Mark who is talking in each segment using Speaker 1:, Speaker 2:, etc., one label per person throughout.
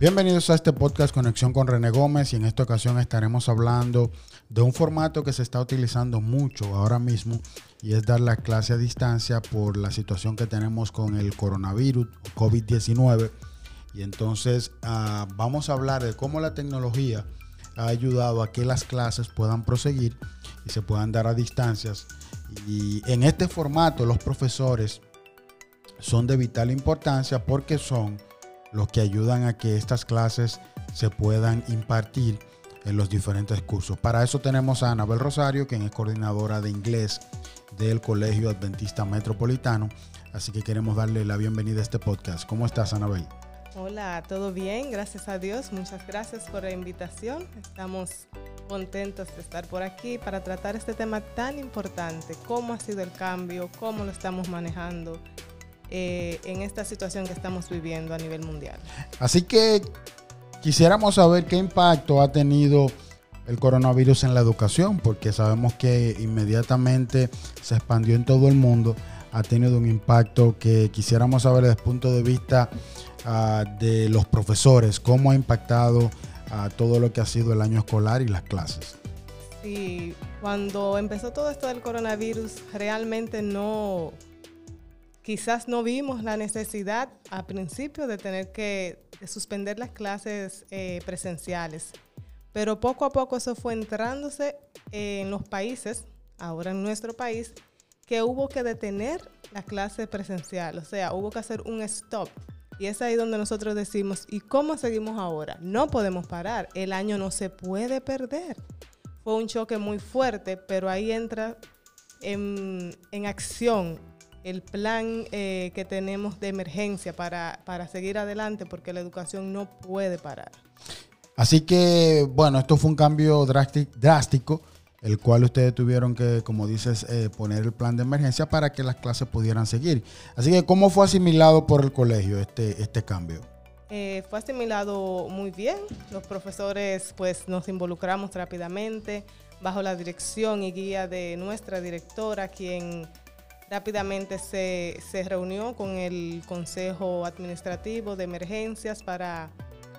Speaker 1: Bienvenidos a este podcast Conexión con René Gómez y en esta ocasión estaremos hablando de un formato que se está utilizando mucho ahora mismo y es dar la clase a distancia por la situación que tenemos con el coronavirus COVID-19 y entonces uh, vamos a hablar de cómo la tecnología ha ayudado a que las clases puedan proseguir y se puedan dar a distancias. Y en este formato los profesores son de vital importancia porque son los que ayudan a que estas clases se puedan impartir en los diferentes cursos. Para eso tenemos a Anabel Rosario, quien es coordinadora de inglés del Colegio Adventista Metropolitano. Así que queremos darle la bienvenida a este podcast. ¿Cómo estás, Anabel?
Speaker 2: Hola, todo bien, gracias a Dios. Muchas gracias por la invitación. Estamos contentos de estar por aquí para tratar este tema tan importante, cómo ha sido el cambio, cómo lo estamos manejando eh, en esta situación que estamos viviendo a nivel mundial.
Speaker 1: Así que quisiéramos saber qué impacto ha tenido el coronavirus en la educación, porque sabemos que inmediatamente se expandió en todo el mundo, ha tenido un impacto que quisiéramos saber desde el punto de vista uh, de los profesores, cómo ha impactado a uh, todo lo que ha sido el año escolar y las clases.
Speaker 2: Sí, cuando empezó todo esto del coronavirus, realmente no, quizás no vimos la necesidad al principio de tener que suspender las clases eh, presenciales, pero poco a poco eso fue entrándose en los países, ahora en nuestro país, que hubo que detener la clase presencial, o sea, hubo que hacer un stop. Y es ahí donde nosotros decimos, ¿y cómo seguimos ahora? No podemos parar, el año no se puede perder. Fue un choque muy fuerte, pero ahí entra en, en acción el plan eh, que tenemos de emergencia para, para seguir adelante porque la educación no puede parar.
Speaker 1: Así que, bueno, esto fue un cambio drástico, el cual ustedes tuvieron que, como dices, eh, poner el plan de emergencia para que las clases pudieran seguir. Así que, ¿cómo fue asimilado por el colegio este, este cambio?
Speaker 2: Eh, fue asimilado muy bien. Los profesores, pues, nos involucramos rápidamente bajo la dirección y guía de nuestra directora, quien rápidamente se, se, reunió con el Consejo Administrativo de Emergencias para,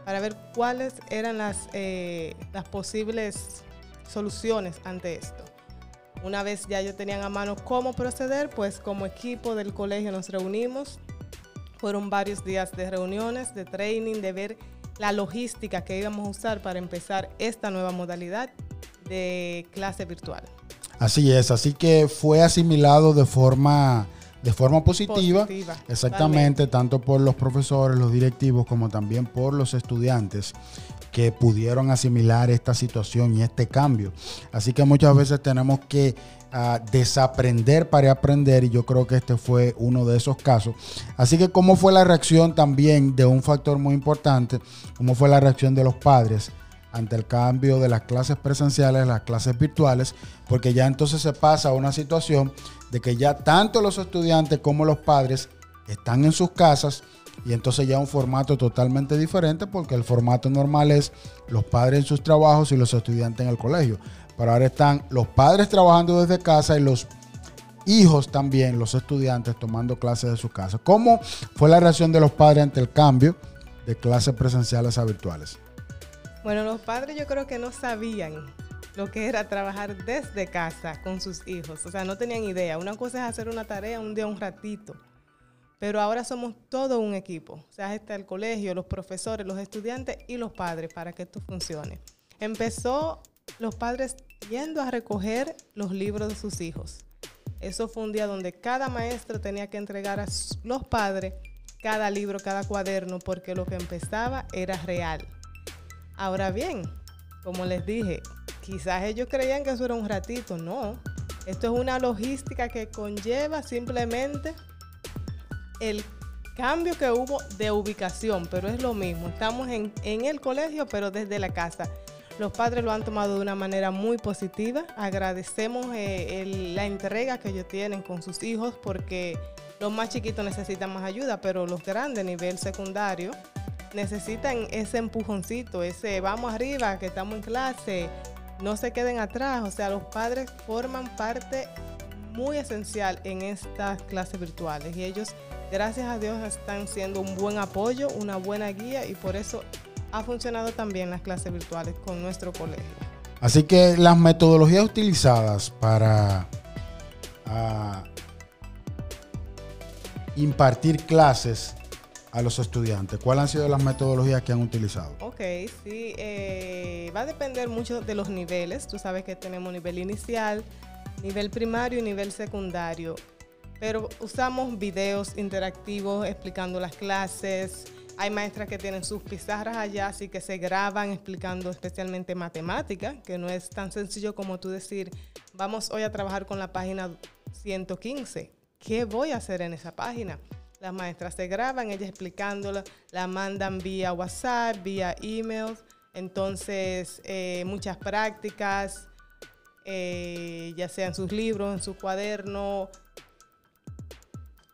Speaker 2: para ver cuáles eran las, eh, las posibles soluciones ante esto. Una vez ya ellos tenían a mano cómo proceder, pues como equipo del colegio nos reunimos. Fueron varios días de reuniones, de training, de ver la logística que íbamos a usar para empezar esta nueva modalidad de clase virtual.
Speaker 1: Así es, así que fue asimilado de forma, de forma positiva,
Speaker 2: Positiva,
Speaker 1: exactamente, tanto por los profesores, los directivos, como también por los estudiantes que pudieron asimilar esta situación y este cambio. Así que muchas veces tenemos que uh, desaprender para aprender y yo creo que este fue uno de esos casos. Así que cómo fue la reacción también de un factor muy importante, cómo fue la reacción de los padres ante el cambio de las clases presenciales a las clases virtuales, porque ya entonces se pasa a una situación de que ya tanto los estudiantes como los padres están en sus casas y entonces ya un formato totalmente diferente porque el formato normal es los padres en sus trabajos y los estudiantes en el colegio. Pero ahora están los padres trabajando desde casa y los hijos también, los estudiantes tomando clases de su casa. ¿Cómo fue la reacción de los padres ante el cambio de clases presenciales a virtuales?
Speaker 2: Bueno, los padres yo creo que no sabían lo que era trabajar desde casa con sus hijos. O sea, no tenían idea. Una cosa es hacer una tarea un día, un ratito. Pero ahora somos todo un equipo. O sea, está el colegio, los profesores, los estudiantes y los padres para que esto funcione. Empezó los padres yendo a recoger los libros de sus hijos. Eso fue un día donde cada maestro tenía que entregar a los padres cada libro, cada cuaderno, porque lo que empezaba era real. Ahora bien, como les dije, quizás ellos creían que eso era un ratito. No, esto es una logística que conlleva simplemente el cambio que hubo de ubicación, pero es lo mismo. Estamos en, el colegio, pero desde la casa. Los padres lo han tomado de una manera muy positiva. Agradecemos eh, la entrega que ellos tienen con sus hijos porque los más chiquitos necesitan más ayuda, pero los grandes, nivel secundario, necesitan ese empujoncito, ese vamos arriba, que estamos en clase, no se queden atrás. O sea, los padres forman parte muy esencial en estas clases virtuales y ellos, gracias a Dios, están siendo un buen apoyo, una buena guía y por eso ha funcionado también las clases virtuales con nuestro colegio.
Speaker 1: Así que las metodologías utilizadas para ah, impartir clases a los estudiantes, ¿cuáles han sido las metodologías que han utilizado?
Speaker 2: Ok, sí, eh, va a depender mucho de los niveles. Tú sabes que tenemos nivel inicial, nivel primario y nivel secundario. Pero usamos videos interactivos explicando las clases. Hay maestras que tienen sus pizarras allá, así que se graban explicando especialmente matemática, que no es tan sencillo como tú decir, vamos hoy a trabajar con la página 115. ¿Qué voy a hacer en esa página? Las maestras se graban, ellas explicándola, la mandan vía WhatsApp, vía email. Entonces, eh, muchas prácticas, eh, ya sea en sus libros, en su cuaderno.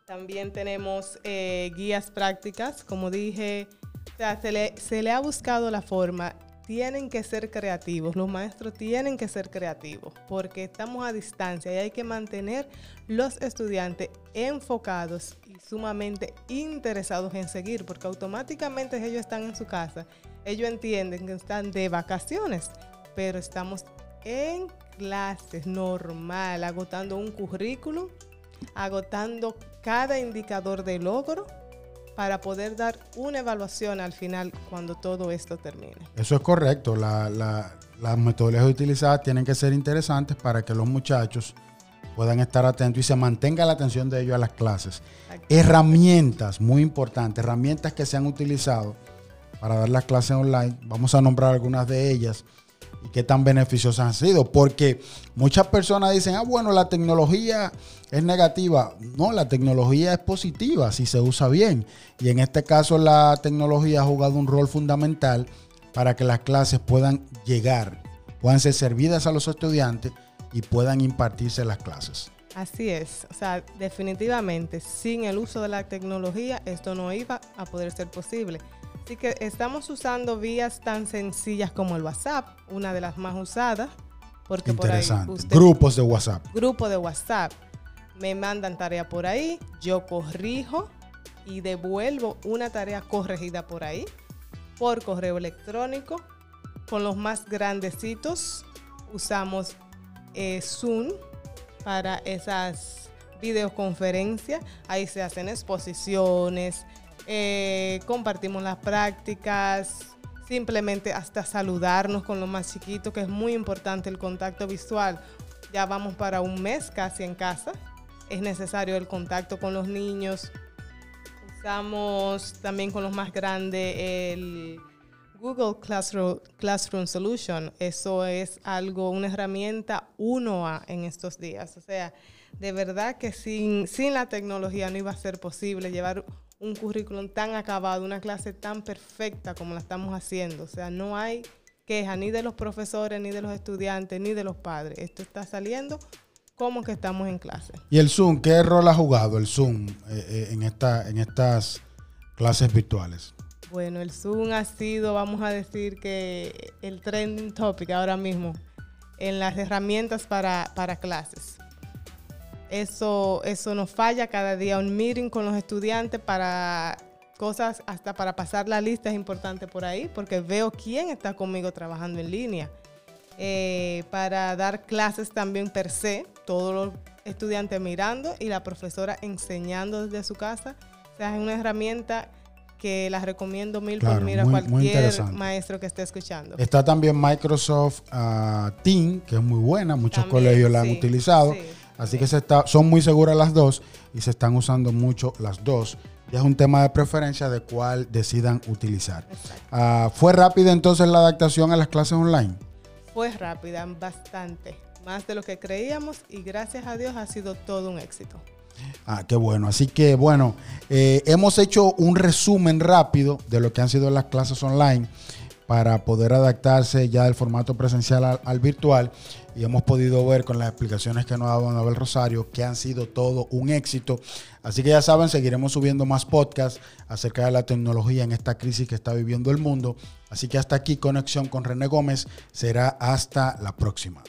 Speaker 2: También tenemos eh, guías prácticas, como dije, se, le, se le ha buscado la forma tienen que ser creativos, los maestros tienen que ser creativos, porque estamos a distancia y hay que mantener los estudiantes enfocados sumamente interesados en seguir, porque automáticamente ellos están en su casa, ellos entienden que están de vacaciones, pero estamos en clases normal, agotando un currículum, agotando cada indicador de logro para poder dar una evaluación al final cuando todo esto termine.
Speaker 1: Eso es correcto. las metodologías utilizadas tienen que ser interesantes para que los muchachos puedan estar atentos y se mantenga la atención de ellos a las clases. Herramientas, muy importantes, herramientas que se han utilizado para dar las clases online. Vamos a nombrar algunas de ellas y qué tan beneficiosas han sido. Porque muchas personas dicen, ah, bueno, la tecnología es negativa. No, la tecnología es positiva si se usa bien. Y en este caso la tecnología ha jugado un rol fundamental para que las clases puedan llegar, puedan ser servidas a los estudiantes y puedan impartirse las clases.
Speaker 2: Así es, o sea, definitivamente sin el uso de la tecnología esto no iba a poder ser posible. Así que estamos usando vías tan sencillas como el WhatsApp, una de las más usadas.
Speaker 1: Porque Por ahí grupos de WhatsApp.
Speaker 2: Grupo de WhatsApp. Me mandan tarea por ahí, yo corrijo y devuelvo una tarea corregida por ahí, por correo electrónico. Con los más grandecitos usamos eh, Zoom para esas videoconferencias. Ahí se hacen exposiciones, eh, compartimos las prácticas, simplemente hasta saludarnos con los más chiquitos, que es muy importante el contacto visual. Ya vamos para un mes casi en casa. Es necesario el contacto con los niños. Usamos también con los más grandes el Google Classroom, Classroom Solution. Eso es algo, una herramienta 1A en estos días. O sea, de verdad que sin, sin la tecnología no iba a ser posible llevar un currículum tan acabado, una clase tan perfecta como la estamos haciendo. O sea, no hay queja ni de los profesores, ni de los estudiantes, ni de los padres. Esto está saliendo como que estamos en clase.
Speaker 1: ¿Y el Zoom? ¿Qué rol ha jugado el Zoom eh, eh, en, esta, en estas clases virtuales?
Speaker 2: Bueno, el Zoom ha sido, vamos a decir que el trending topic ahora mismo en las herramientas para, para clases. Eso, eso nos falla cada día. Un meeting con los estudiantes para cosas, hasta para pasar la lista es importante por ahí, porque veo quién está conmigo trabajando en línea. Eh, para dar clases también per se, todos los estudiantes mirando y la profesora enseñando desde su casa. O sea, es una herramienta que las recomiendo mil por mil a cualquier maestro que esté escuchando.
Speaker 1: Está también Microsoft uh, Team, que es muy buena, muchos colegios la han utilizado. Así que se está, son muy seguras las dos y se están usando mucho las dos. Y es un tema de preferencia de cuál decidan utilizar. Ah, ¿Fue rápida entonces la adaptación a las clases online?
Speaker 2: Fue rápida, bastante. Más de lo que creíamos y gracias a Dios ha sido todo un éxito.
Speaker 1: Ah, qué bueno. Así que bueno, eh, hemos hecho un resumen rápido de lo que han sido las clases online para poder adaptarse ya del formato presencial al, virtual y hemos podido ver con las explicaciones que nos ha dado Anabel Rosario que han sido todo un éxito. Así que ya saben, seguiremos subiendo más podcasts acerca de la tecnología en esta crisis que está viviendo el mundo. Así que hasta aquí, conexión con René Gómez. Será hasta la próxima.